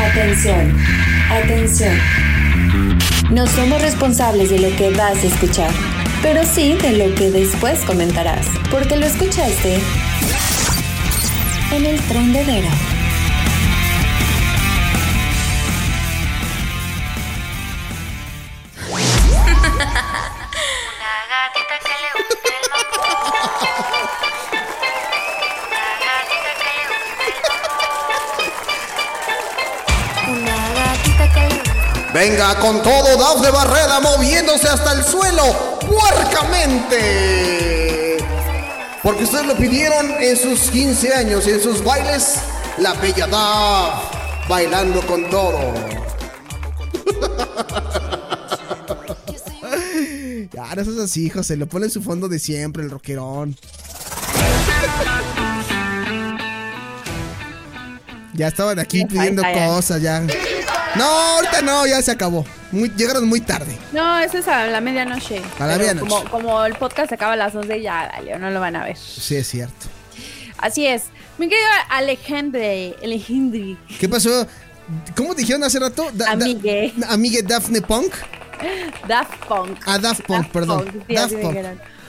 Atención, atención. No somos responsables de lo que vas a escuchar, pero sí de lo que después comentarás, porque lo escuchaste en el trendedero. Una gatita que le gusta Venga con todo Dafne Barrera moviéndose hasta el suelo puercamente. Porque ustedes lo pidieron en sus 15 años, en sus bailes, la bella Daf bailando con todo. Ya, no seas así, José. Lo pone en su fondo de siempre, el rockerón. Ya estaban aquí pidiendo cosas, ya. No, ahorita no, ya se acabó. Muy- llegaron muy tarde. No, eso es a la medianoche. A la medianoche. Como, como el podcast acaba a las 11, ya, dale, no lo van a ver. Sí, es cierto. Así es. Mi querido Alejandre, Alejandre, ¿Qué pasó? ¿Cómo dijeron hace rato? Da- da- Amigue. amigue Daphne Punk. Daft Punk. Ah, Daft Punk, perdón. Punk, sí, Daft Punk.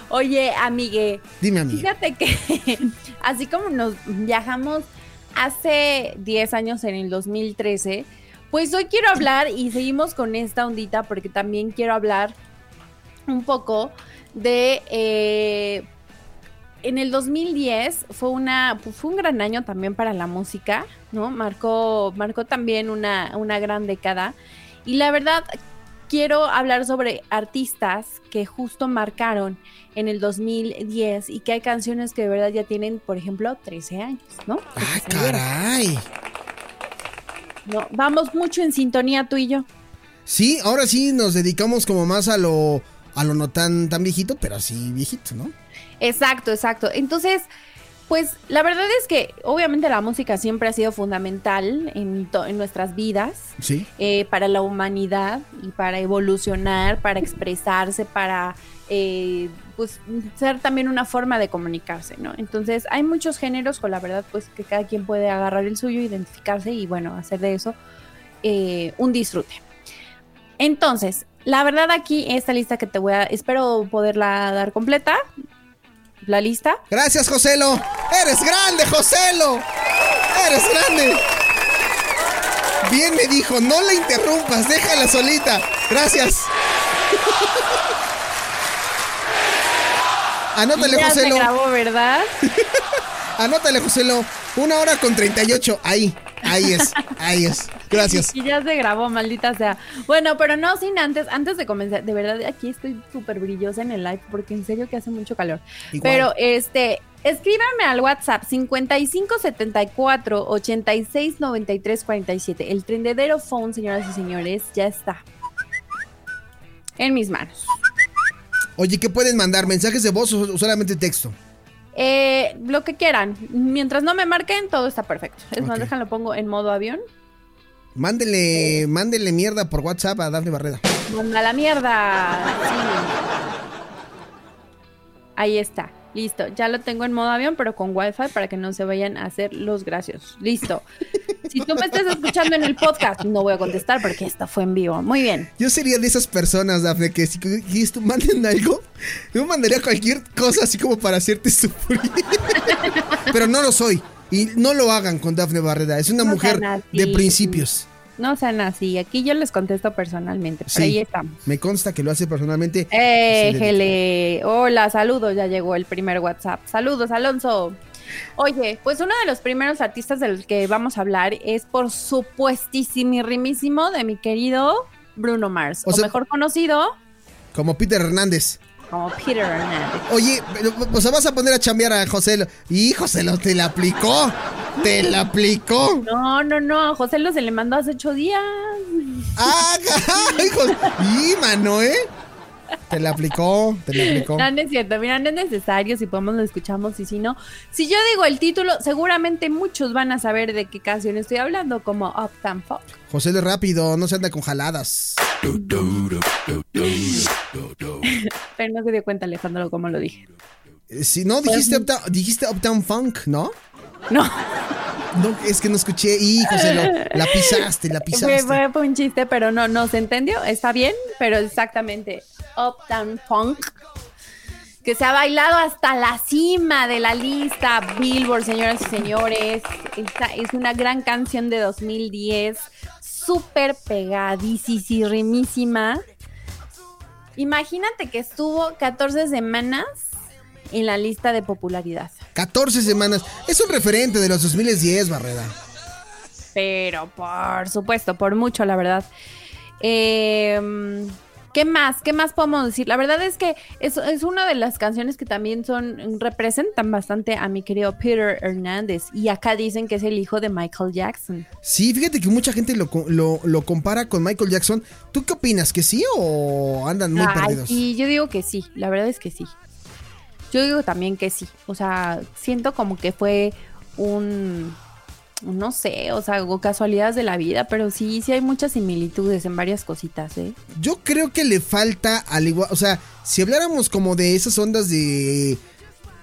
Oye, amigue, Dime, amigue. fíjate que así como nos viajamos hace 10 años en el 2013, pues hoy quiero hablar y seguimos con esta ondita porque también quiero hablar un poco de... eh, en el 2010 fue una fue un gran año también para la música, ¿no? Marcó marcó también una, una gran década y la verdad quiero hablar sobre artistas que justo marcaron en el 2010 y que hay canciones que de verdad ya tienen, por ejemplo, 13 años, ¿no? ¡Ah, Que salieron. caray! No, vamos mucho en sintonía tú y yo. Sí, ahora sí nos dedicamos como más a lo a lo no tan tan viejito, pero así viejito, ¿no? Exacto, exacto. Entonces, pues la verdad es que obviamente la música siempre ha sido fundamental en, en nuestras vidas. Sí. eh, para la humanidad y para evolucionar, para expresarse, para eh, pues ser también una forma de comunicarse, ¿no? Entonces hay muchos géneros con la verdad pues que cada quien puede agarrar el suyo, identificarse y bueno, hacer de eso eh, un disfrute. Entonces, la verdad aquí esta lista que te voy a, espero poderla dar completa, la lista. Gracias, Joselo. Eres grande, Joselo. Eres grande. Bien me dijo, no la interrumpas, déjala solita. Gracias. Anótale, ya se grabó, ¿verdad? Anótale, Joselo. Una hora con 38. Ahí, ahí es, ahí es. Gracias. Y ya se grabó, maldita sea. Bueno, pero no sin antes, antes de comenzar, de verdad aquí estoy súper brillosa en el live porque en serio que hace mucho calor. Igual. Pero este, escríbanme al WhatsApp 5574 86 93 47. El trendedero phone, señoras y señores, ya está. En mis manos. Oye, ¿qué pueden mandar? ¿Mensajes de voz o solamente texto? Eh, lo que quieran. Mientras no me marquen, todo está perfecto. Es más, Ok. déjalo pongo en modo avión. Mándele, mándele mierda por WhatsApp a Dafne Barrera. Manda la mierda. Sí. Ahí está. Listo. Ya lo tengo en modo avión, pero con wifi para que no se vayan a hacer los graciosos. Listo. Si tú me estás escuchando en el podcast, no voy a contestar porque esto fue en vivo. Muy bien. Yo sería de esas personas, Dafne, que si quieres tú manden algo, yo mandaría cualquier cosa así como para hacerte sufrir. Pero no lo soy. Y no lo hagan con Dafne Barrera. Es una No mujer de principios. No sean así. Aquí yo les contesto personalmente. Sí. ahí estamos. Me consta que lo hace personalmente. Eh, Éjele. Hola, saludos. Ya llegó el primer WhatsApp. Saludos, Alonso. Oye, pues uno de los primeros artistas del que vamos a hablar es por supuestísimo de mi querido Bruno Mars. O O, sea- mejor conocido, Como Peter Hernández. Como Peter Hernández. Oye, o sea, vas a poner a chambear a José. Lo- Y José lo te la aplicó. Te la aplicó. No, no, no, a José lo se le mandó hace ocho días. ¡Ah, José! Y mano, ¿eh? Te la aplicó, te la aplicó. No, no es cierto, mira, no es necesario, si podemos lo escuchamos y si no. Si yo digo el título, seguramente muchos van a saber de qué canción estoy hablando, como Uptown Funk. José lo rápido, no se anda con jaladas. Pero no se dio cuenta Alejandro cómo lo dije. Eh, Si no, dijiste Uptown, dijiste Uptown Funk, ¿no? No, No, es que no escuché. Y José, lo, la pisaste, la pisaste. fue- fue un chiste, pero no, no se entendió. Está bien, pero exactamente Uptown Funk. Que se ha bailado hasta la cima de la lista Billboard, señoras y señores. Esta es una gran canción de 2010, súper pegadísima. Imagínate que estuvo 14 semanas en la lista de popularidad. 14 semanas. Es un referente de los 2010, Barreda. Pero por supuesto, por mucho, la verdad. Eh, ¿Qué más? ¿Qué más podemos decir? La verdad es que es, es una de las canciones que también son, representan bastante a mi querido Peter Hernández. Y acá dicen que es el hijo de Michael Jackson. Sí, fíjate que mucha gente lo, lo, lo compara con Michael Jackson. ¿Tú qué opinas? ¿Que sí o andan muy Ay, perdidos? sí, yo digo que sí, la verdad es que sí. Yo digo también que sí. O sea, siento como que fue un, no sé, o sea, casualidades de la vida, pero sí, sí hay muchas similitudes en varias cositas, ¿eh? Yo creo que le falta al igual, o sea, si habláramos como de esas ondas de,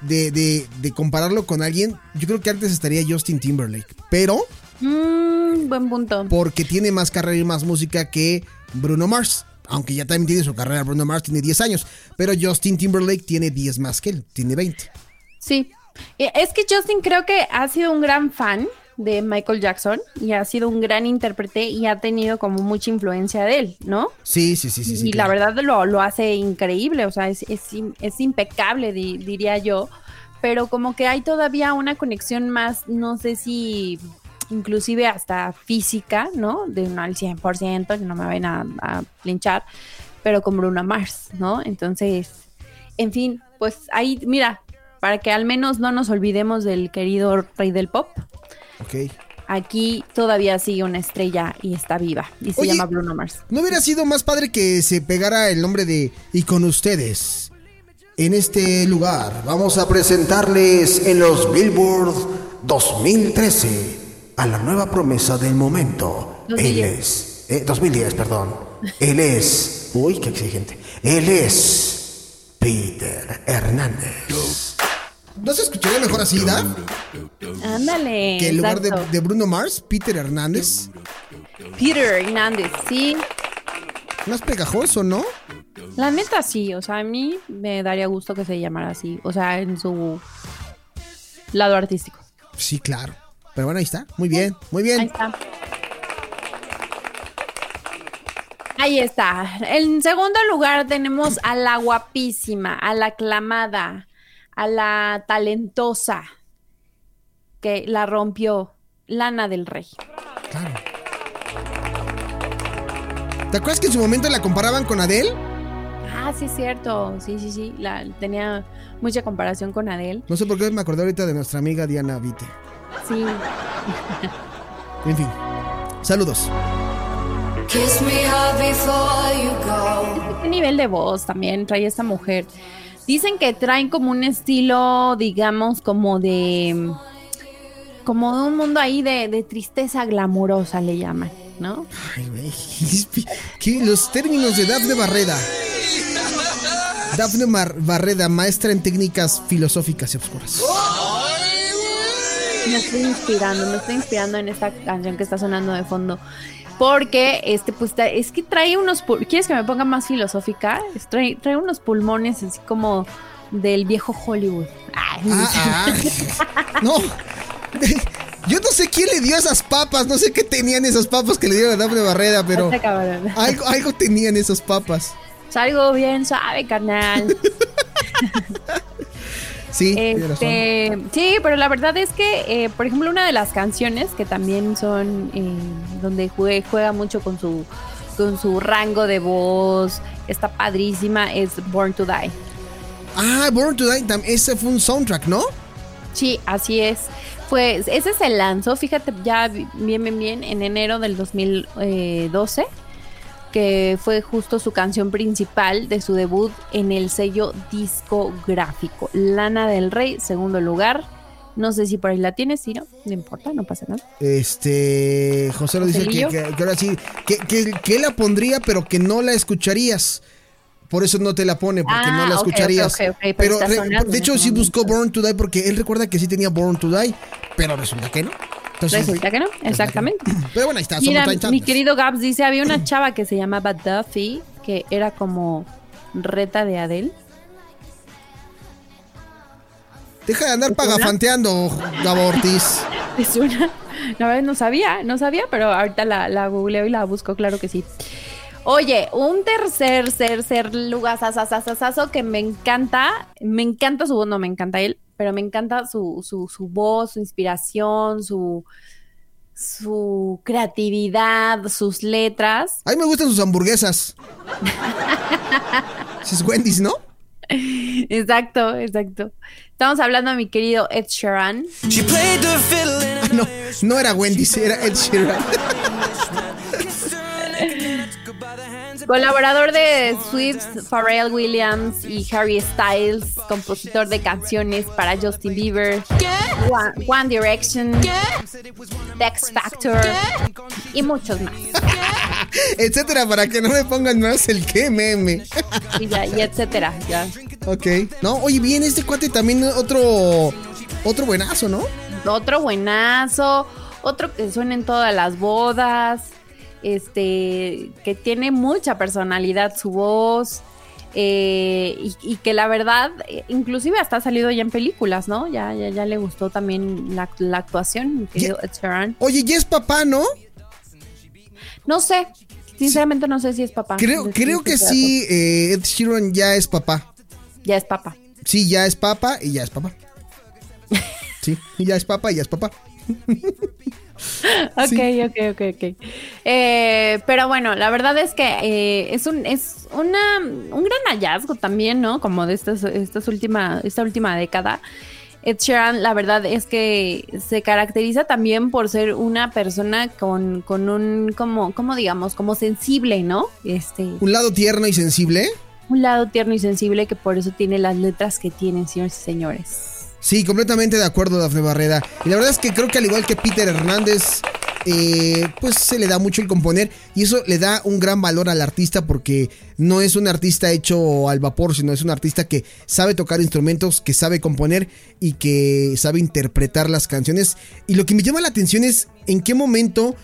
de, de, de compararlo con alguien, yo creo que antes estaría Justin Timberlake, pero Mm, buen punto. porque tiene más carrera y más música que Bruno Mars, aunque ya también tiene su carrera, Bruno Mars tiene 10 años, pero Justin Timberlake tiene 10 más que él, tiene 20. Sí. Es que Justin creo que ha sido un gran fan de Michael Jackson y ha sido un gran intérprete y ha tenido como mucha influencia de él, ¿no? Sí, sí, sí, sí. sí y la claro. verdad lo, lo hace increíble, o sea, es, es, es impecable, di- diría yo, pero como que hay todavía una conexión más, no sé si inclusive hasta física, ¿no? De no al 100%, que no me vayan a, a linchar, pero con Bruno Mars, ¿no? Entonces, en fin, pues ahí, mira, para que al menos no nos olvidemos del querido rey del pop, Ok. aquí todavía sigue una estrella y está viva, y se Oye, llama Bruno Mars. ¿No hubiera sido más padre que se pegara el nombre de Y con ustedes? En este lugar vamos a presentarles en los Billboard 2013 a la nueva promesa del momento. Él 2010. es... eh, 2010, perdón. Él es... Uy, qué exigente. Él es Peter Hernández. ¿No se escucharía mejor así, Da? Ándale. Que en lugar de, de Bruno Mars, Peter Hernández. Peter Hernández, sí. Más pegajoso, ¿no? La neta sí, o sea, a mí me daría gusto que se llamara así, o sea, en su lado artístico. Sí, claro. Pero bueno, ahí está. Muy bien, muy Ahí bien. está. Ahí está. En segundo lugar tenemos a la guapísima, a la aclamada, a la talentosa que la rompió, Lana del Rey. Claro. ¿Te acuerdas que en su momento la comparaban con Adele? Ah, sí es cierto. Sí, sí, sí. La, tenía mucha comparación con Adele. No sé por qué me acordé ahorita de nuestra amiga Diana Vite. Sí. En fin. Saludos. Kiss me hard before you go. ¿Qué nivel de voz también trae esta mujer? Dicen que traen como un estilo, digamos, como de. Como de un mundo ahí de, de tristeza glamurosa, le llaman, ¿no? Ay, güey. ¿Qué? Los términos de Dafne Barreda. Dafne Mar- Barreda, maestra en técnicas filosóficas y obscuras. Me estoy inspirando, me estoy inspirando en esta canción que está sonando de fondo. Porque, este, pues, es que trae unos. ¿Quieres que me ponga más filosófica? Trae, trae unos pulmones así como del viejo Hollywood. Ay, Ah, ah. No. Yo no sé quién le dio esas papas. No sé qué tenían esas papas que le dieron a Dafne Barreda, pero algo, algo tenían esas papas. Salgo bien suave, carnal. Sí. Este, sí, pero la verdad es que, eh, por ejemplo, una de las canciones que también son eh, donde jue- juega mucho con su con su rango de voz, está padrísima, es Born to Die. Ah, Born to Die, ese fue un soundtrack, ¿no? Sí, así es. Pues ese se lanzó, fíjate, ya bien, bien, bien, en enero del 2012, que fue justo su canción principal de su debut en el sello discográfico. Lana del Rey, segundo lugar. No sé si por ahí la tienes, si no, no importa, no pasa nada. Este, José lo dice que, ¿Joselillo? que- que ahora sí, que, que, la pondría, pero que no la escucharías. Por eso no te la pone, porque Ah, no la ok, escucharías. ok, pero re- de hecho ese sí buscó. Born to Die porque él recuerda que sí tenía Born to Die, pero resulta que no. Entonces, Resulta que no, exactamente. Pero bueno, ahí está. Mira, mi querido Gabs dice, había una chava que se llamaba Duffy, que era como reta de Adele. Deja de andar ¿Te suena? pagafanteando, Gabo Ortiz. Es una. La verdad no sabía, no sabía, pero ahorita la, la googleo y la busco, claro que sí. Oye, un tercer, tercer lugar sasasasasazo que me encanta, me encanta su voz, no me encanta él, pero me encanta su, su, su voz, su inspiración, su, su creatividad, sus letras. A mí me gustan sus hamburguesas. Es Wendy's, ¿no? Exacto, exacto. Estamos hablando de mi querido Ed Sheeran. Ah, no, no era Wendy's, era Ed Sheeran. Colaborador de Swift, Pharrell Williams y Harry Styles, compositor de canciones para Justin Bieber, One, One Direction, The X Factor y muchos más. Etcétera, para que no me pongan más el que meme. Y, ya, y etcétera. Ya. Ok. No, oye, bien, este cuate también otro. Otro buenazo, ¿no? Otro buenazo, otro que suena en todas las bodas, este, que tiene mucha personalidad su voz. eh, y, y que la verdad, eh, inclusive hasta ha salido ya en películas, ¿no? Ya, ya, ya le gustó también la, la actuación, mi querido Ed Sheeran. Oye, ya es papá, ¿no? No sé, sinceramente no sé si es papá. Creo, creo que sí, eh, Ed Sheeran ya es papá. Ya es papá. Sí, ya es papá y ya es papá. Sí, ya es papá y ya es papá. Ok, Sí. ok, ok, ok. Eh, pero bueno, la verdad es que eh, es un es una, un gran hallazgo también, ¿no? Como de estas, estas última, esta última década. Ed Sheeran, la verdad es que se caracteriza también por ser una persona con, con un, como, como digamos, como sensible, ¿no? Este, Un lado tierno y sensible. un lado tierno y sensible que por eso tiene las letras que tiene, señores y señores. Sí, completamente de acuerdo, Dafne Barrera. Y la verdad es que creo que al igual que Peter Hernández, eh, pues se le da mucho el componer y eso le da un gran valor al artista porque no es un artista hecho al vapor, sino es un artista que sabe tocar instrumentos, que sabe componer y que sabe interpretar las canciones. Y lo que me llama la atención es en qué momento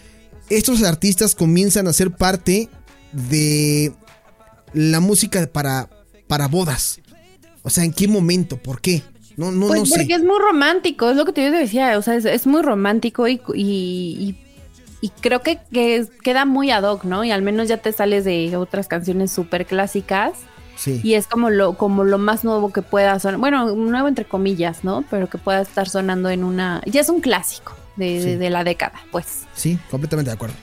estos artistas comienzan a ser parte de la música para, para bodas. O sea, ¿en qué momento? ¿Por qué? No, no, Pues no sé. porque es muy romántico, es lo que te decía, o sea, es, es muy romántico y, y, y- y creo que, que queda muy ad hoc, ¿no? Y al menos ya te sales de otras canciones súper clásicas Sí. y es como lo, como lo más nuevo que pueda sonar, bueno, nuevo entre comillas, ¿no? Pero que pueda estar sonando en una, ya es un clásico de, Sí. de- de la década, pues. Sí, completamente de acuerdo.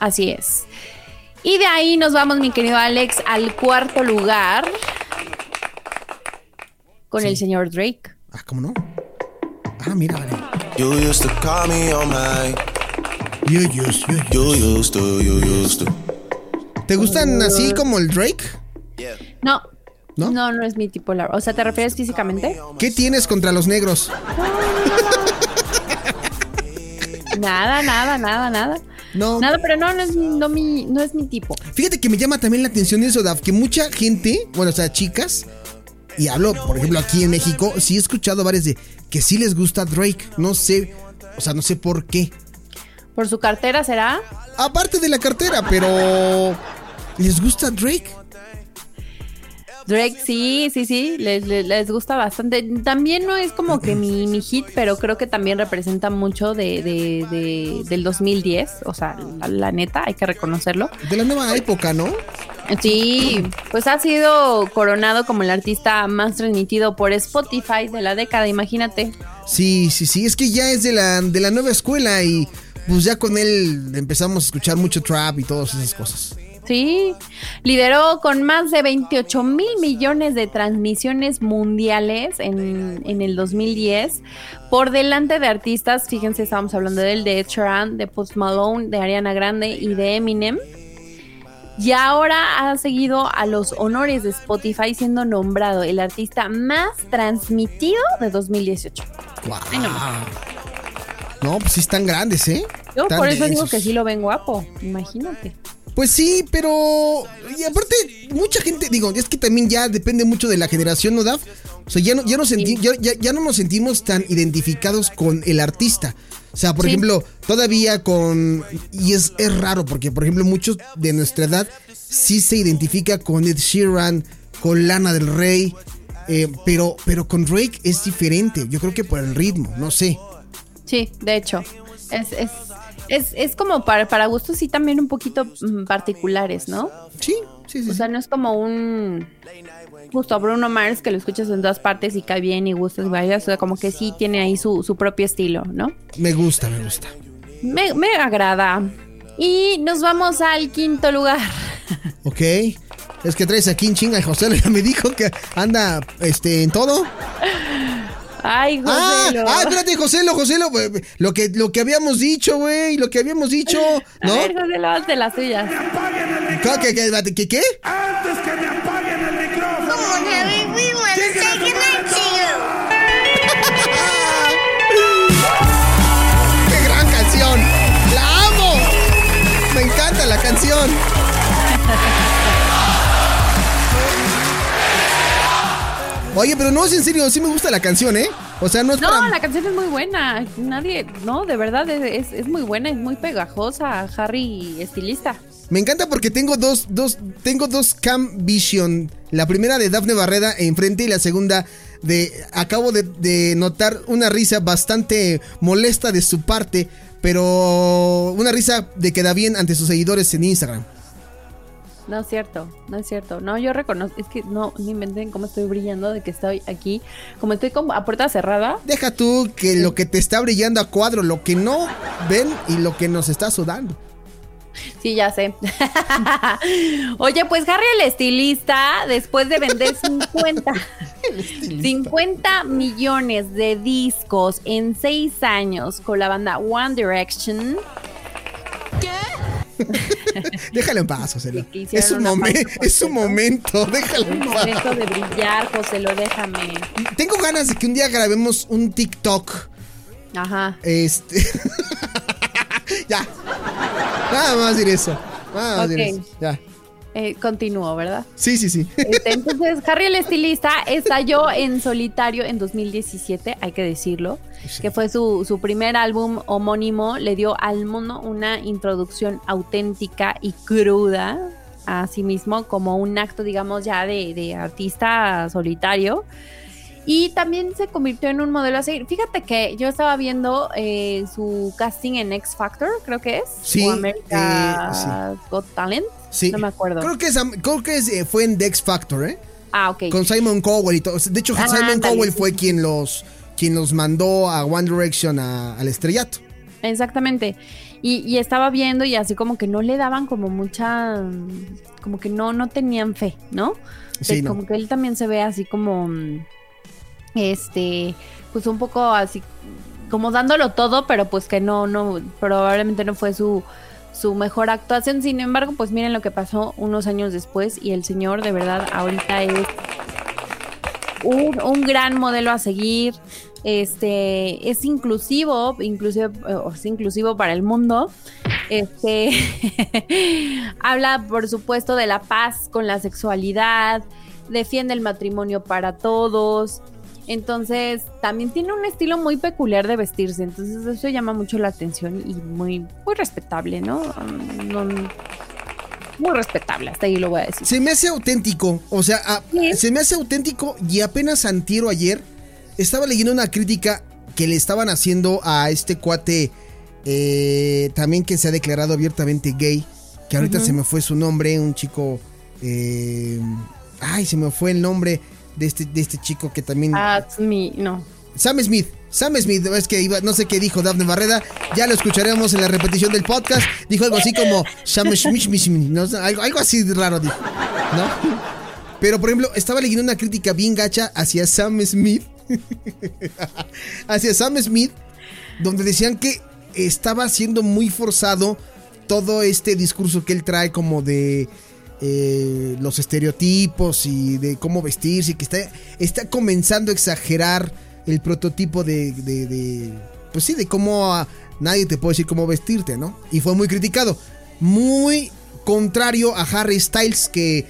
Así es. Y de ahí nos vamos, mi querido Alex, al cuarto lugar con Sí. el señor Drake. Ah, ¿cómo no? Ah, mira, vale. You used to call me on my. Yo, yo, yo, yo. You used to, you used to. ¿Te gustan así como el Drake? No. ¿No? ¿No? No, es mi tipo. la- O sea, ¿te refieres físicamente? ¿Qué tienes contra los negros? Nada, nada, nada, nada. No. Nada, pero no, no es, no mi, no es mi tipo. Fíjate que me llama también la atención eso, Daf, que mucha gente, bueno, o sea, chicas, y hablo, por ejemplo, aquí en México, sí he escuchado varias de que sí les gusta Drake. No sé, o sea, no sé por qué. ¿Por su cartera será? Aparte de la cartera, pero ¿les gusta Drake? Drake, sí, sí, sí, les, les, les gusta bastante. También no es como que mi, mi hit, pero creo que también representa mucho de, de- de- del 2010. O sea, la, la neta, hay que reconocerlo. De la nueva época, ¿no? Sí, pues ha sido coronado como el artista más transmitido por Spotify de la década, imagínate. Sí, sí, sí, es que ya es de la, de la nueva escuela y pues ya con él empezamos a escuchar mucho trap y todas esas cosas. Sí, lideró con más de 28 mil millones de transmisiones mundiales en, en el 2010, por delante de artistas, fíjense, estábamos hablando del de Ed Sheeran, de Post Malone, de Ariana Grande y de Eminem. Y ahora ha seguido a los honores de Spotify siendo nombrado el artista más transmitido de 2018. Guau. Ay, no. No, pues sí están grandes, ¿eh? Yo Están por eso digo que sí lo ven guapo, imagínate. Pues sí, pero. Y aparte, mucha gente, digo, es que también ya depende mucho de la generación, ¿no, Daf? O sea, ya no, ya no, senti- ya, ya- ya no nos sentimos tan identificados con el artista. O sea, por Sí. ejemplo, todavía con. Y es, es raro, porque, por ejemplo, muchos de nuestra edad sí se identifica con Ed Sheeran, con Lana del Rey. eh, pero, pero con Drake es diferente. Yo creo que por el ritmo, no sé. Sí, de hecho. Es, es, es, es como para, para gustos sí también un poquito mm, particulares, ¿no? Sí, sí, sí. O sea, no es como un justo a Bruno Mars que lo escuchas en todas partes y cae bien y gustas y vayas. O sea, como que sí tiene ahí su, su propio estilo, ¿no? Me gusta, me gusta. Me, me agrada. Y nos vamos al quinto lugar. Ok. Es que traes aquí en chinga y José ya me dijo que anda este, en todo. Ay, Ah, José. ah, espérate, José, José, lo que, lo que habíamos dicho, güey, lo que habíamos dicho, A ¿no? ver, José, hazte las tuyas. ¿Qué, qué, qué, qué, qué? ¡Qué gran canción! ¡La amo! Me encanta la canción. Oye, pero no es en serio, sí me gusta la canción, ¿eh? O sea, no es No, para... la canción es muy buena. Nadie, no, de verdad, es, es, es muy buena, es muy pegajosa. Harry, estilista. Me encanta porque tengo dos, dos, tengo dos Cam Vision. La primera de Dafne Barreda enfrente y la segunda de. Acabo de, de notar una risa bastante molesta de su parte, pero una risa de que da bien ante sus seguidores en Instagram. No es cierto, no es cierto. No, yo reconozco, es que no, ni inventen cómo estoy brillando de que estoy aquí. Como estoy como a puerta cerrada. Deja tú que lo que te está brillando a cuadro, lo que no ven y lo que nos está sudando. Sí, ya sé. Oye, pues Harry el estilista, después de vender 50, 50 millones de discos en 6 años con la banda One Direction, Déjalo en paz, José. Es un, momen- es un momento, déjalo es en paz. momento de brillar, José, lo déjame. Tengo ganas de que un día grabemos un TikTok. Ajá. Este. ya. Nada más decir eso. Nada más decir Ok. eso. Ya. Eh, continúo, ¿verdad? Sí, sí, sí. Este, entonces, Harry el estilista estalló en solitario en 2017, hay que decirlo, Sí. que fue su, su primer álbum homónimo, le dio al mundo una introducción auténtica y cruda a sí mismo como un acto, digamos, ya de, de artista solitario. Y también se convirtió en un modelo a seguir. Fíjate que yo estaba viendo eh, su casting en X Factor, creo que es. Sí, o America eh, Got Talent. Sí. No me acuerdo. Creo que, es, creo que es, eh, fue en Dex Factor, ¿eh? Ah, ok. Con Simon Cowell y todo. De hecho, Ah, Simon Cowell sí, fue quien los, quien los mandó a One Direction a- al estrellato. Exactamente. Y, y estaba viendo y así como que no le daban como mucha, como que no, no tenían fe, ¿no? Sí, no. Como que él también se ve así como, este, pues un poco así, como dándolo todo, pero pues que no, no, probablemente no fue su, su mejor actuación. Sin embargo, pues miren lo que pasó unos años después y el señor de verdad ahorita es un, un gran modelo a seguir. Este es inclusivo, inclusive inclusivo para el mundo. Este habla, por supuesto, de la paz con la sexualidad, defiende el matrimonio para todos. Entonces, también tiene un estilo muy peculiar de vestirse. Entonces, eso llama mucho la atención y muy, muy respetable, ¿no? No- muy respetable, hasta ahí lo voy a decir. Se me hace auténtico. O sea, a- Sí. se me hace auténtico y apenas antiero ayer estaba leyendo una crítica que le estaban haciendo a este cuate eh, también que se ha declarado abiertamente gay. Que ahorita se me fue su nombre, un chico... eh, ay, se me fue el nombre de este, de este chico que también... Ah, mi, no. Sam Smith. Sam Smith, es que iba, no sé qué dijo Daphne Barreda, ya lo escucharemos en la repetición del podcast. Dijo algo así como Sam Smith, no algo, algo así raro dijo, ¿no? Pero por ejemplo, estaba leyendo una crítica bien gacha hacia Sam Smith, hacia Sam Smith, donde decían que estaba siendo muy forzado todo este discurso que él trae como de eh, los estereotipos y de cómo vestirse, y que está, está comenzando a exagerar el prototipo de, pues sí, de cómo nadie te puede decir cómo vestirte, ¿no? Y fue muy criticado. Muy contrario a Harry Styles, que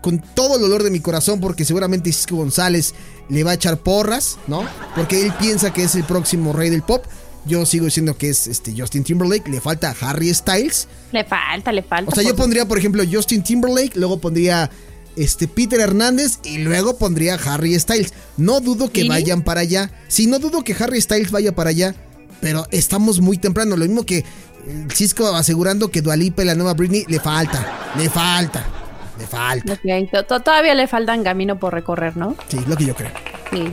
con todo el dolor de mi corazón, porque seguramente Cisco González le va a echar porras, ¿no? Porque él piensa que es el próximo rey del pop. Yo sigo diciendo que es este Justin Timberlake, le falta Harry Styles. Le falta, le falta. O sea, yo pondría, por ejemplo, Justin Timberlake, luego pondría este Peter Hernández y luego pondría Harry Styles. No dudo que ¿Sí? vayan para allá. Sí, no dudo que Harry Styles vaya para allá, pero estamos muy temprano. Lo mismo que eh, Cisco asegurando que Dualipa y la nueva Britney le falta, le falta, le falta. Todavía le faltan camino por recorrer, ¿no? Sí, lo que yo creo. Sí.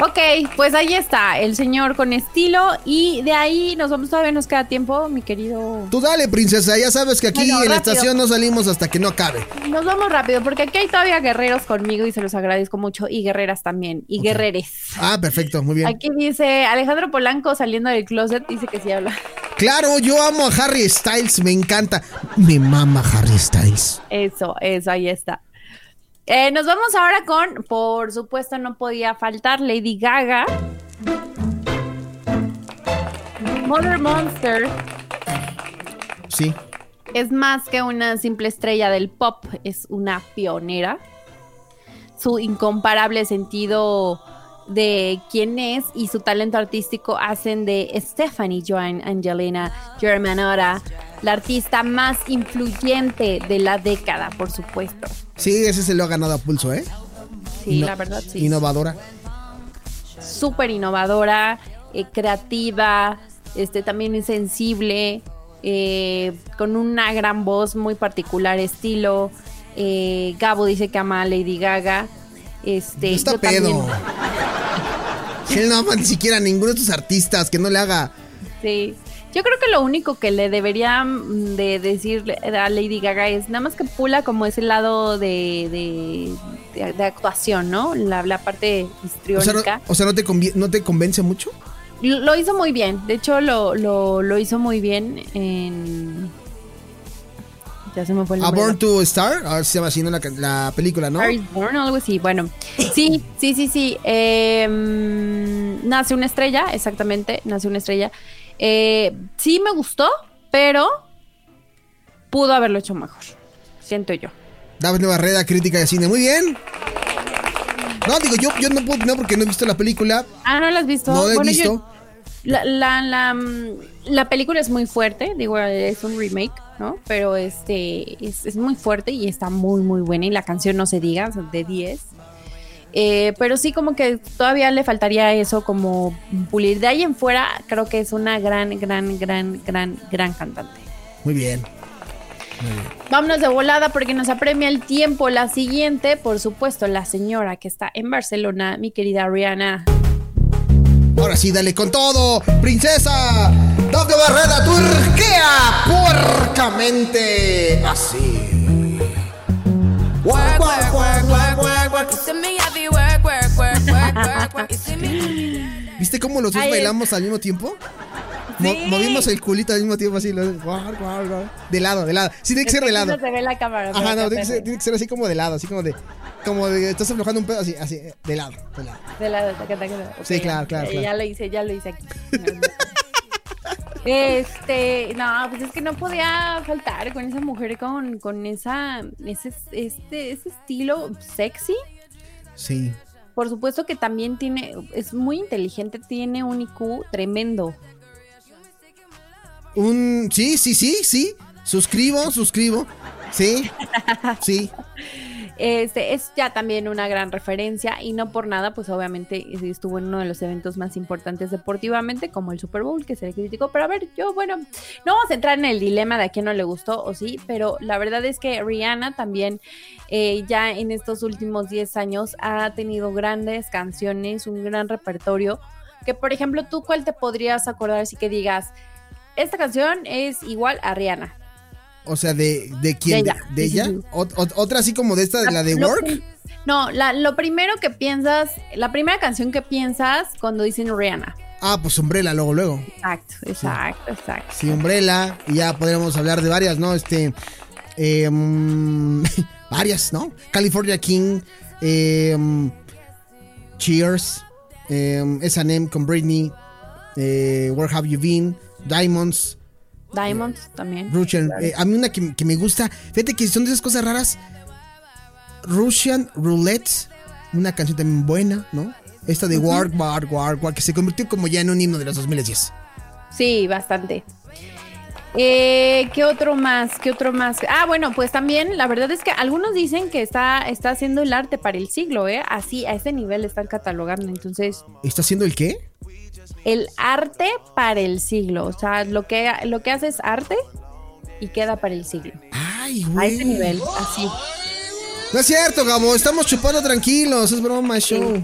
Ok, pues ahí está, el señor con estilo. Y de ahí nos vamos, todavía nos queda tiempo, mi querido. Tú dale, princesa, ya sabes que aquí Bueno, en la estación no salimos hasta que no acabe. Nos vamos rápido, porque aquí hay todavía guerreros conmigo y se los agradezco mucho. Y guerreras también, y guerreres. Ah, perfecto, muy bien. Aquí dice Alejandro Polanco saliendo del closet, dice que sí habla. Claro, yo amo a Harry Styles, me encanta. Me mama Harry Styles. Eso, eso, ahí está. Eh, nos vamos ahora con, por supuesto, no podía faltar Lady Gaga. Mother Monster Sí. es más que una simple estrella del pop, es una pionera. Su incomparable sentido de quién es y su talento artístico hacen de Stephanie Joan Angelina Germanotta la artista más influyente de la década, por supuesto. Sí, ese se lo ha ganado a pulso, ¿eh? Sí, la verdad, sí. Innovadora. súper innovadora, eh, creativa, este, también es sensible, eh, con una gran voz, muy particular estilo. Eh, Gabo dice que ama a Lady Gaga. Este, Está yo pedo. también. Él no ama ni siquiera a ninguno de estos artistas que no le haga. Sí. Yo creo que lo único que le debería mm, de decir a Lady Gaga es nada más que pula como ese lado de, de, de- de actuación, ¿no? La, la parte O sea, no, histriónica. o sea, ¿no te, convi- ¿no te convence mucho? Lo lo hizo muy bien. De hecho, lo, lo, lo hizo muy bien en. Ya se me fue el A. Born to Star, a ver si se llama así, ¿no? La, película, ¿no? Star is Born algo así. Bueno, sí, sí, sí, sí. Eh, nace una estrella, exactamente. Nace una estrella. Eh, sí me gustó, pero pudo haberlo hecho mejor. Siento yo. David Barreda, crítica de cine. Muy bien. No, digo, yo, yo no puedo opinar porque no he visto la película. Ah, ¿no la has visto? No la he Bueno, yo- visto. La, la, la, mm, la película es muy fuerte, digo, es un remake, ¿no? Pero este es, es muy fuerte y está muy, muy buena. Y la canción no se diga, de 10. Eh, pero sí, como que todavía le faltaría eso, como pulir. De ahí en fuera, creo que es una gran, gran, gran, gran, gran cantante. Muy bien. Vámonos de volada porque nos apremia el tiempo. La siguiente, por supuesto, la señora que está en Barcelona, mi querida Rihanna. Ahora sí, dale con todo. Princesa David Barreda, turquea puercamente. Así. ¿Viste cómo los dos Ay, bailamos al mismo tiempo? Mo- Sí. movimos el culito al mismo tiempo así. De lado, de lado. Sí, tiene que ser de lado. No se ve la cámara. Ajá, no, que, ser, tiene que ser así como de lado, así como de. Como de. Estás aflojando un pedo así, así, eh, de lado, de lado. De la taca, taca, taca. Ok, Sí, claro, claro, ya, claro. Ya lo hice, ya lo hice aquí. Este, no, pues es que no podía faltar con esa mujer con, con esa, ese, este, ese estilo sexy. Sí. Por supuesto que también tiene, es muy inteligente, tiene un IQ tremendo. Un. Sí, sí, sí, sí. Suscribo, suscribo. Sí. Sí. Este es ya también una gran referencia y no por nada, pues obviamente estuvo en uno de los eventos más importantes deportivamente, como el Super Bowl, que se le criticó. Pero a ver, yo, bueno, no vamos a entrar en el dilema de a quién no le gustó o sí, pero la verdad es que Rihanna también eh, ya en estos últimos 10 años ha tenido grandes canciones, un gran repertorio. Que por ejemplo, tú, ¿cuál te podrías acordar si que digas, esta canción es igual a Rihanna? O sea, ¿de, de quién? De ¿De, ella. de. Ot- ¿Otra así como de esta, la de Lo- Work? No, la- lo primero que piensas, la primera canción que piensas cuando dicen Rihanna. Ah, pues Umbrella, luego, luego. Exacto, exacto, exacto. Sí, Umbrella. Y ya podríamos hablar de varias, ¿no? Este. eh, mm, varias, ¿no? California King. eh, Cheers. eh, S&M con Britney. eh, Where Have You Been? Diamonds. Diamonds también. Russian. eh, a mí una que, que me gusta. Fíjate que son de esas cosas raras. Russian Roulette. Una canción también buena, ¿no? Esta de Work, Work, Work, Work, que se convirtió como ya en un himno de los 2010. Sí, bastante. Eh, ¿Qué otro más? ¿Qué otro más? Ah, bueno, pues también la verdad es que algunos dicen que está, está haciendo el arte para el siglo, ¿eh? Así, a ese nivel están catalogando. Entonces, ¿Está haciendo el qué? El arte para el siglo. O sea, lo que, lo que hace es arte y queda para el siglo. Ay, A güey. ese nivel, así. No es cierto, Gabo. Estamos chupando tranquilos. Es broma, show.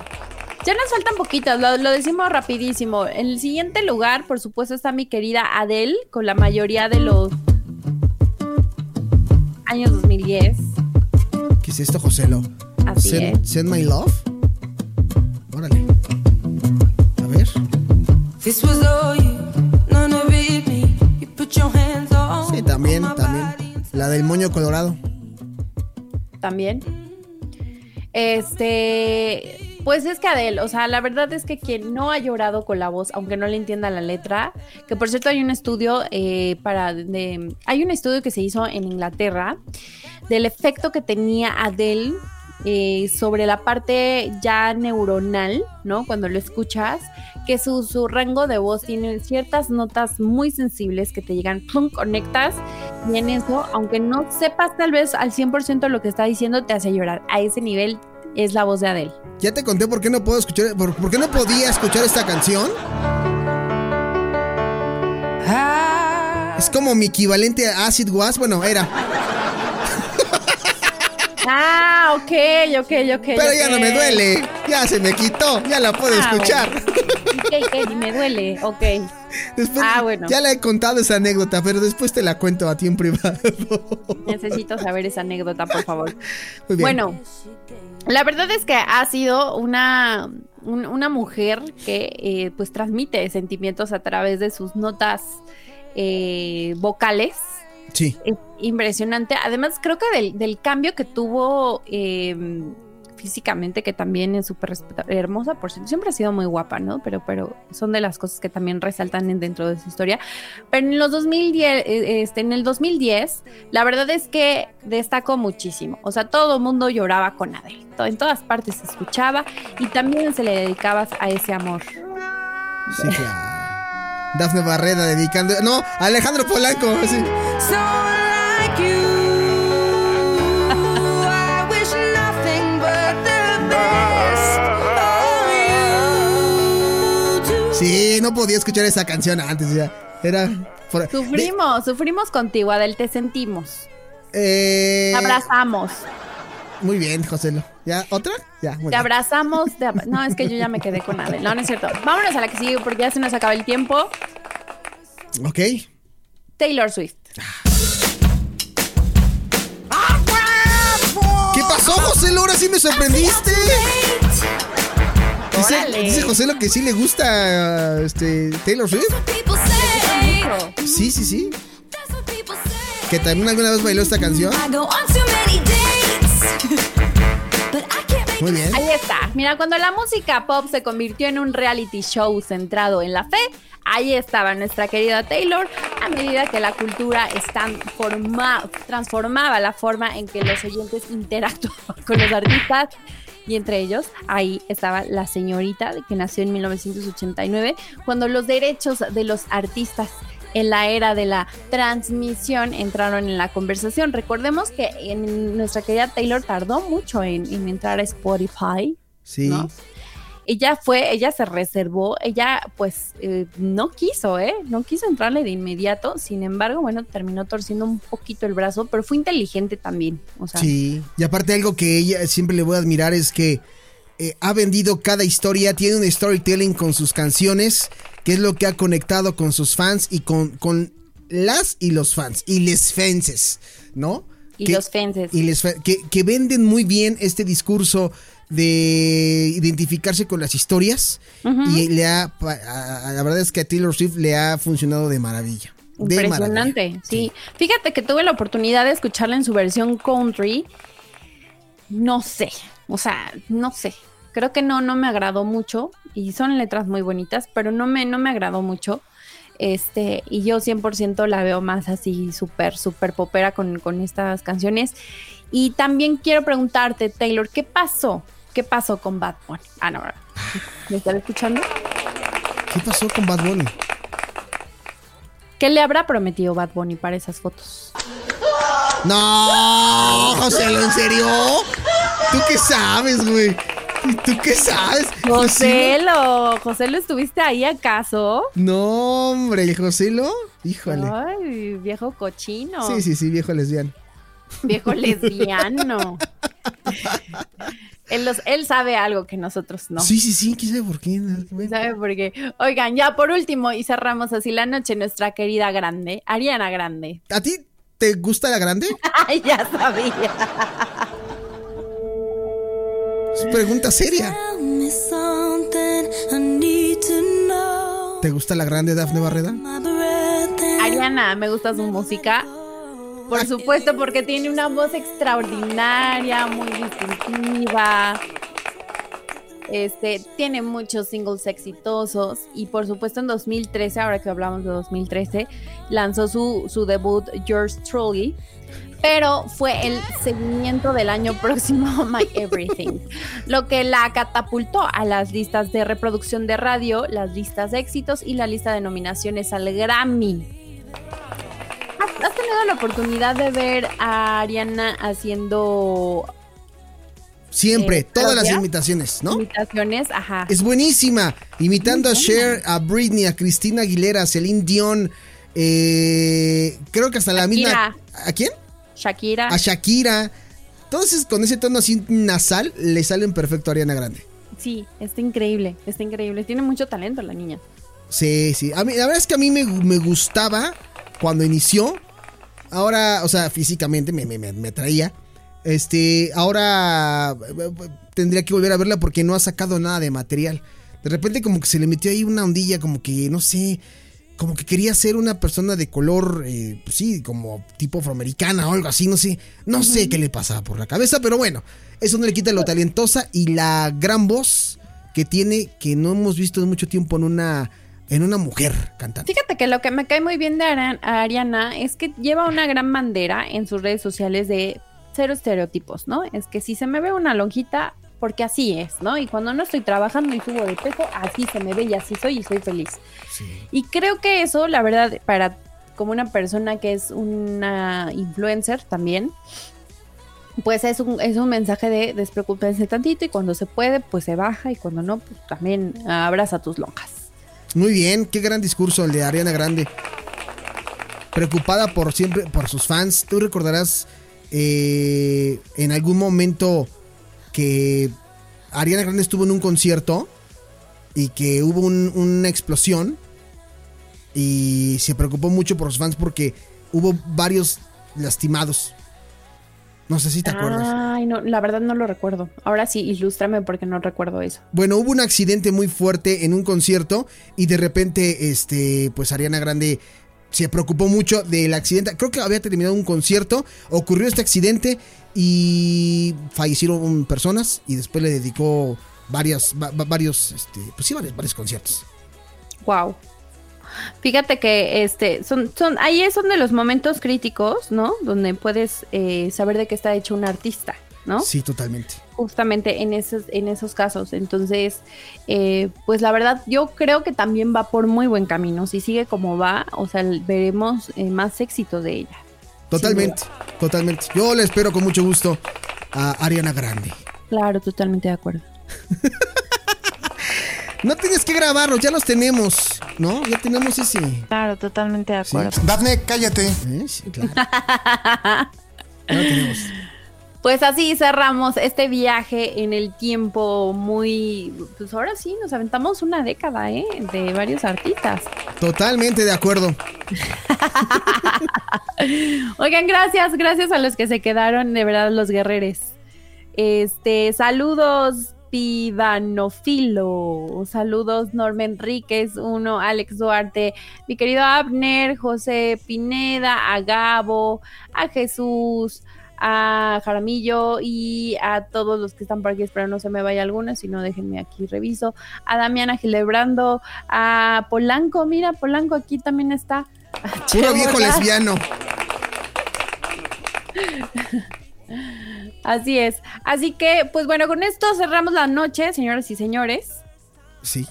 Ya nos faltan poquitas, lo, lo decimos rapidísimo. En el siguiente lugar, por supuesto, está mi querida Adele, con la mayoría de los años 2010. ¿Qué es esto, Joselo? Así Send, es. send my love. Sí, también, on my también. La del moño colorado. También. Este, pues es que Adele, o sea, la verdad es que quien no ha llorado con la voz, aunque no le entienda la letra, que por cierto hay un estudio eh, para, de, hay un estudio que se hizo en Inglaterra del efecto que tenía Adele eh, sobre la parte ya neuronal, ¿no? Cuando lo escuchas, que su, su rango de voz tiene ciertas notas muy sensibles que te llegan, ¡pum! conectas y en eso, aunque no sepas tal vez al 100% lo que está diciendo, te hace llorar. A ese nivel es la voz de Adele. Ya te conté por qué no puedo escuchar, por, por qué no podía escuchar esta canción. high. Es como mi equivalente a Acid Was. Bueno, era. Ah, ok, ok, ok. Pero ya no me duele. Ya se me quitó. Ya la puedo Ah, escuchar. Ok, ok, ni me duele, ok. Después, Ah, bueno. Ya la he contado esa anécdota, pero después te la cuento a ti en privado. Necesito saber esa anécdota, por favor. Muy bien. Bueno, la verdad es que ha sido una, un- una mujer que eh, pues transmite sentimientos a través de sus notas eh, vocales. Sí. Es impresionante. Además, creo que del, del cambio que tuvo eh, físicamente, que también es súper hermosa, por cierto, siempre ha sido muy guapa, ¿no? Pero, pero son de las cosas que también resaltan en- dentro de su historia. Pero en los 2010, eh, este, en el 2010, la verdad es que destacó muchísimo. O sea, todo el mundo lloraba con Adele. En todas partes se escuchaba y también se le dedicaba a ese amor. Sí, claro. Dafne Barreda dedicando. No, Alejandro Polanco. sí. Someone like you. I wish nothing but the best for you. too. Sí, no podía escuchar esa canción antes ya. Era. por- Sufrimos, sufrimos contigo, Adele, te sentimos. Eh, Te abrazamos. Muy bien, José. ¿Ya? ¿Otra? Ya, muy Te bien. abrazamos. te ab- no, es que yo ya me quedé con Adele. No, no es cierto. Vámonos a la que sigue porque ya se nos acaba el tiempo. Ok. Taylor Swift. ¿Qué pasó, José? Ahora sí me sorprendiste. Dice, dice José lo que sí le gusta este, Taylor Swift. Sí, sí, sí. that's what people say. Que también alguna vez bailó esta canción. Muy bien. Ahí está. Mira, cuando la música pop se convirtió en un reality show centrado en la fe, ahí estaba nuestra querida Taylor, a medida que la cultura transforma- transformaba la forma en que los oyentes interactuaban con los artistas. Y entre ellos, ahí estaba la señorita que nació en 1989, cuando los derechos de los artistas en la era de la transmisión entraron en la conversación. Recordemos que en nuestra querida Taylor tardó mucho en, en entrar a Spotify. Sí. ¿no? Ella fue, ella se reservó, ella pues eh, no quiso, ¿eh? No quiso entrarle de inmediato, sin embargo, bueno, terminó torciendo un poquito el brazo, pero fue inteligente también, o sea, Sí, y aparte algo que ella siempre le voy a admirar es que eh, ha vendido cada historia, tiene un storytelling con sus canciones, que es lo que ha conectado con sus fans y con, con las y los fans, y les fences, ¿no? y Que- los fences. y les que, que venden muy bien este discurso de identificarse con las historias y le ha la verdad es que a Taylor Swift le ha funcionado de maravilla. De Impresionante, maravilla. sí. Fíjate que tuve la oportunidad de escucharla en su versión country. No sé, o sea, no sé. Creo que no, no me agradó mucho y son letras muy bonitas, pero no me, no me agradó mucho. Este, y yo 100% la veo más así, súper, súper popera con, con estas canciones. Y también quiero preguntarte, Taylor, ¿qué pasó? ¿Qué pasó con Bad Bunny? Ah, no. ¿me están escuchando? ¿Qué pasó con Bad Bunny? ¿Qué le habrá prometido Bad Bunny para esas fotos? No, José, ¿en serio? ¿Tú qué sabes, güey? ¿Tú qué sabes? José, lo, José, ¿lo estuviste ahí acaso? No, hombre, el José lo. Híjole. Ay, viejo cochino. Sí, sí, sí, viejo lesbiano. Viejo lesbiano. él, los- él sabe algo que nosotros no. Sí, sí, sí, quién sabe por qué. Bueno. ¿Sabe por qué? Oigan, ya por último, y cerramos así la noche, nuestra querida grande, Ariana Grande. ¿A ti te gusta la grande? Ay, ya sabía. Es pregunta seria. ¿Te gusta la grande Dafne Barreda? Ariana, me gusta su música. Por supuesto, porque tiene una voz extraordinaria, muy distintiva. Este, tiene muchos singles exitosos y por supuesto en 2013, ahora que hablamos de 2013, lanzó su, su debut Yours Truly, pero fue el seguimiento del año próximo My Everything, lo que la catapultó a las listas de reproducción de radio, las listas de éxitos y la lista de nominaciones al Grammy. ¿Has, tenido la oportunidad de ver a Ariana haciendo Siempre, Eh, todas las imitaciones, ¿no? imitaciones? Ajá. Es buenísima. Imitando a Cher, a Britney, a Cristina Aguilera, a Celine Dion. eh, creo que hasta la misma. ¿A quién? Shakira. A Shakira. Entonces, con ese tono así nasal, le salen perfecto a Ariana Grande. Sí, está increíble, está increíble. Tiene mucho talento la niña. Sí, sí. A mí, la verdad es que a mí me, me gustaba cuando inició. Ahora, o sea, físicamente me, me, me- me traía. Este, ahora tendría que volver a verla porque no ha sacado nada de material. De repente como que se le metió ahí una ondilla, como que, no sé, como que quería ser una persona de color, eh, pues sí, como tipo afroamericana o algo así, no sé. No sé qué le pasaba por la cabeza, pero bueno, eso no le quita lo talentosa y la gran voz que tiene que no hemos visto en mucho tiempo en una, en una mujer cantante. Fíjate que lo que me cae muy bien de Ariana es que lleva una gran bandera en sus redes sociales de cero estereotipos, ¿no? Es que si se me ve una lonjita, porque así es, ¿no? Y cuando no estoy trabajando y subo de peso, así se me ve y así soy y soy feliz. Y creo que eso, la verdad, para como una persona que es una influencer también, pues es un, es un mensaje de despreocuparse tantito y cuando se puede, pues se baja y cuando no, pues también abraza tus lonjas. Muy bien, qué gran discurso el de Ariana Grande. Preocupada por siempre, por sus fans. Tú recordarás eh, en algún momento que Ariana Grande estuvo en un concierto y que hubo un- una explosión y se preocupó mucho por sus fans porque hubo varios lastimados. No sé si te acuerdas. Ay, no, la verdad no lo recuerdo. Ahora sí, ilústrame porque no recuerdo eso. Bueno, hubo un accidente muy fuerte en un concierto y de repente, este, pues Ariana Grande se preocupó mucho del accidente. Creo que había terminado un concierto, ocurrió este accidente y fallecieron personas y después le dedicó varias, va- va- varios, este, pues sí, varios, varios conciertos. Wow. Fíjate que este son, son, ahí son de los momentos críticos, ¿no? Donde puedes eh, saber de qué está hecho un artista. ¿no? Sí, totalmente. Justamente en esos, en esos casos. Entonces, eh, pues la verdad, yo creo que también va por muy buen camino. Si sigue como va, o sea, veremos eh, más éxito de ella. Totalmente, totalmente. Yo le espero con mucho gusto a Ariana Grande. Claro, totalmente de acuerdo. No tienes que grabarlos, ya los tenemos, ¿no? Ya tenemos ese. Claro, totalmente de Sí. acuerdo. Dafne, cállate. ¿Eh? Sí, claro. Ya lo tenemos. Pues así cerramos este viaje en el tiempo muy... Pues ahora sí, nos aventamos una década, ¿eh? De varios artistas. Totalmente de acuerdo. Oigan, gracias, gracias a los que se quedaron, de verdad, los guerreres. Este, saludos, Pidanofilo. Saludos, Norma Enríquez, uno, Alex Duarte, mi querido Abner, José Pineda, a Gabo, a Jesús, a Jaramillo y a todos los que están por aquí. Espero no se me vaya alguna, si no, déjenme aquí reviso. A Damiana Gilebrando, a Polanco, mira, Polanco aquí también está. Puro viejo lesbiano. Así es. Así que, pues bueno, con esto cerramos la noche, señoras y señores. Sí.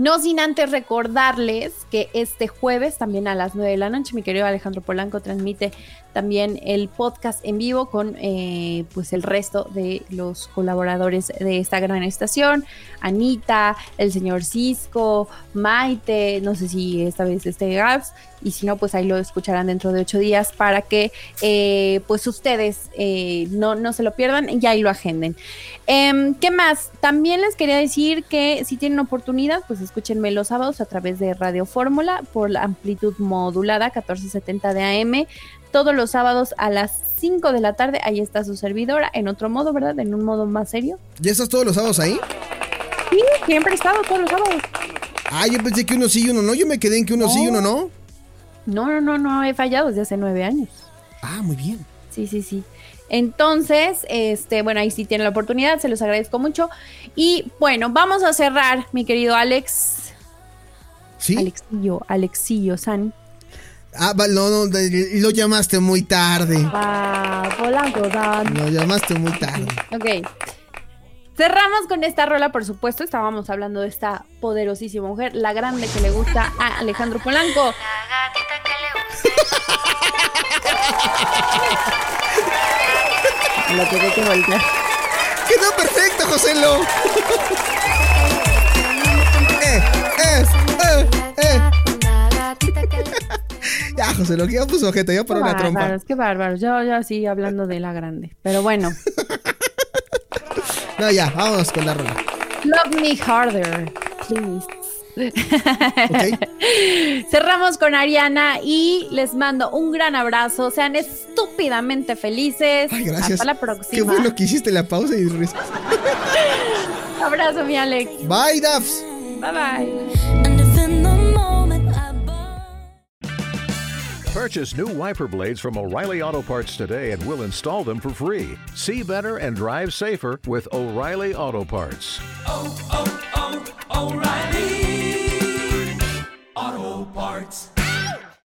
No sin antes recordarles que este jueves, también a las 9 de la noche, mi querido Alejandro Polanco transmite también el podcast en vivo con eh, pues el resto de los colaboradores de esta gran estación. Anita, el señor Cisco, Maite, no sé si esta vez este Gabs, y si no, pues ahí lo escucharán dentro de ocho días para que eh, pues ustedes eh, no, no se lo pierdan y ahí lo agenden. Em, ¿Qué más? También les quería decir que si tienen oportunidad, pues escúchenme los sábados a través de Radio Fórmula por la amplitud modulada 1470 de AM. Todos los sábados a las 5 de la tarde, ahí está su servidora, en otro modo, ¿verdad? En un modo más serio. ¿Ya estás todos los sábados ahí? Sí, siempre he estado todos los sábados. Ah, yo pensé que uno sí y uno no. Yo me quedé en que uno sí y uno no. No, no, no, no he fallado desde hace nueve años. Ah, muy bien. Sí, sí, sí. Entonces, este, bueno, ahí sí tienen la oportunidad, se los agradezco mucho. Y bueno, vamos a cerrar, mi querido Alex. ¿Sí? Alexillo, Alexillo San. Ah, no, no, lo llamaste muy tarde. Ah, Polanco San. Lo llamaste muy tarde. Ok. Cerramos con esta rola, por supuesto. Estábamos hablando de esta poderosísima mujer, la grande que le gusta a Alejandro Polanco. Lo tuve que voltear. Quedó perfecto, José Lo. eh, eh, eh, eh. Ya, José Lo, que ya puso objeto, ya Qué paró la trompa. bárbaros, qué bárbaros. Yo, yo así hablando de la grande. Pero bueno. No, ya, vámonos con la rola. Love me harder, please. ¿Ok? Cerramos con Ariana y les mando un gran abrazo. Sean estúpidamente felices. Ay, gracias. Hasta la Qué próxima. bueno que hiciste la pausa y. Abrazo, mi Alex. Bye, Dafs. Bye bye. And if in the moment I burn. Purchase new wiper blades from O'Reilly Auto Parts today and we'll install them for free. See better and drive safer with O'Reilly Auto Parts. oh, oh, O'Reilly Auto Parts.